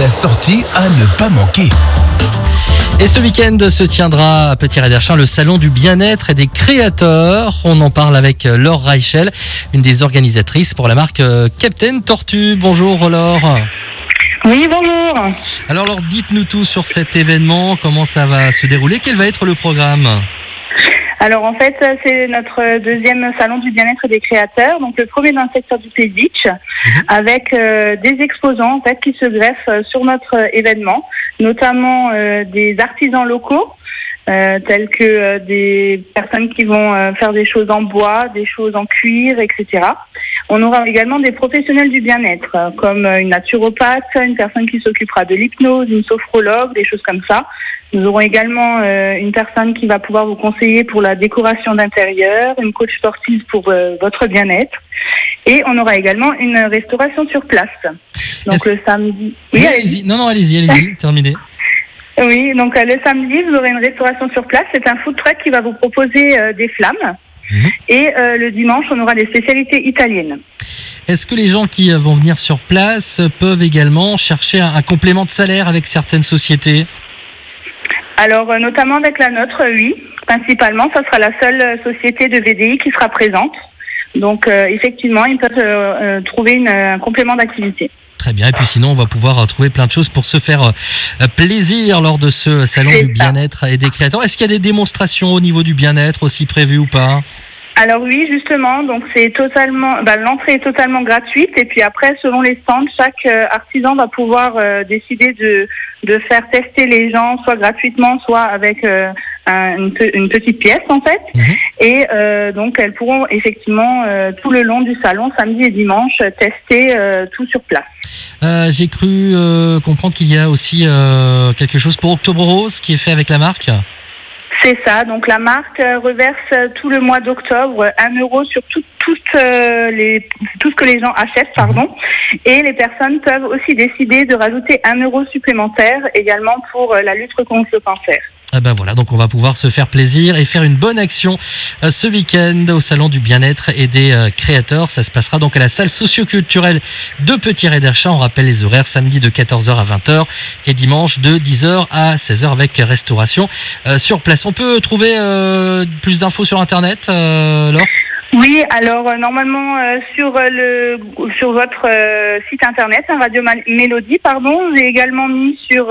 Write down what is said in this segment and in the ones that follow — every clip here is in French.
La sortie à ne pas manquer. Et ce week-end se tiendra à Petit Réderchin le salon du bien-être et des créateurs. On en parle avec Laure Reichel, une des organisatrices pour la marque Captain Tortue. Bonjour Laure. Oui, bonjour. Alors, Laure, dites-nous tout sur cet événement, comment ça va se dérouler, quel va être le programme? Alors en fait, c'est notre deuxième salon du bien-être des créateurs, donc le premier dans le secteur du Pays Beach, mhm. avec euh, des exposants en fait qui se greffent sur notre événement, notamment euh, des artisans locaux. Euh, tels que des personnes qui vont faire des choses en bois, des choses en cuir, etc. On aura également des professionnels du bien-être, comme une naturopathe, une personne qui s'occupera de l'hypnose, une sophrologue, des choses comme ça. Nous aurons également euh, une personne qui va pouvoir vous conseiller pour la décoration d'intérieur, une coach sportive pour euh, votre bien-être. Et on aura également une restauration sur place. Donc le samedi. Oui, allez-y. Non, non, allez-y, allez-y, terminez. Oui, donc euh, le samedi, vous aurez une restauration sur place. C'est un food truck qui va vous proposer des flammes. Mhm. Et le dimanche, on aura des spécialités italiennes. Est-ce que les gens qui vont venir sur place peuvent également chercher un complément de salaire avec certaines sociétés? Alors, euh, notamment avec la nôtre, oui. Principalement, ça sera la seule euh, société de VDI qui sera présente. Donc, euh, effectivement, ils peuvent trouver un complément d'activité. Très bien. Et puis sinon, on va pouvoir trouver plein de choses pour se faire plaisir lors de ce salon du bien-être et des créateurs. Est-ce qu'il y a des démonstrations au niveau du bien-être aussi prévues ou pas? Alors oui, justement, donc c'est totalement, bah, l'entrée est totalement gratuite et puis après, selon les stands, chaque euh, artisan va pouvoir euh, décider de, de faire tester les gens, soit gratuitement, soit avec euh, une, petite pièce en fait. Mhm. Et donc elles pourront effectivement tout le long du salon, samedi et dimanche, tester tout sur place. J'ai cru comprendre qu'il y a aussi quelque chose pour Octobre Rose qui est fait avec la marque. C'est ça. Donc la marque euh, reverse euh, tout le mois d'octobre un euro sur tout, euh, les, tout ce que les gens achètent, pardon. Et les personnes peuvent aussi décider de rajouter un euro supplémentaire également pour la lutte contre le cancer. Ah ben voilà, donc on va pouvoir se faire plaisir et faire une bonne action euh, ce week-end au Salon du Bien-être et des euh, Créateurs. Ça se passera donc à la salle socioculturelle de Petit Réderchat. On rappelle les horaires samedi de 14h à 20h et dimanche de 10h à 16h avec restauration euh, sur place. On peut trouver plus d'infos sur Internet, Laure? Oui, alors normalement sur le sur votre site internet, hein, Radio Mélodie, pardon, j'ai également mis sur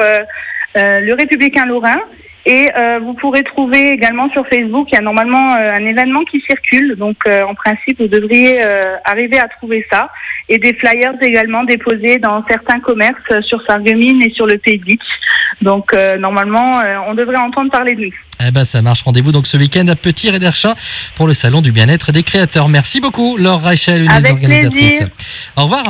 le Républicain Lorrain et euh, vous pourrez trouver également sur Facebook, il y a normalement euh, un événement qui circule. Donc euh, en principe, vous devriez arriver à trouver ça. Et des flyers également déposés dans certains commerces sur Sarreguemines et sur le Pays Beach. Donc normalement, on devrait entendre parler de nous. Eh ben ça marche. Rendez-vous donc ce week-end à Petit Réderchin pour le salon du bien-être des créateurs. Merci beaucoup, Laure Rachel, une des organisatrices. Au revoir.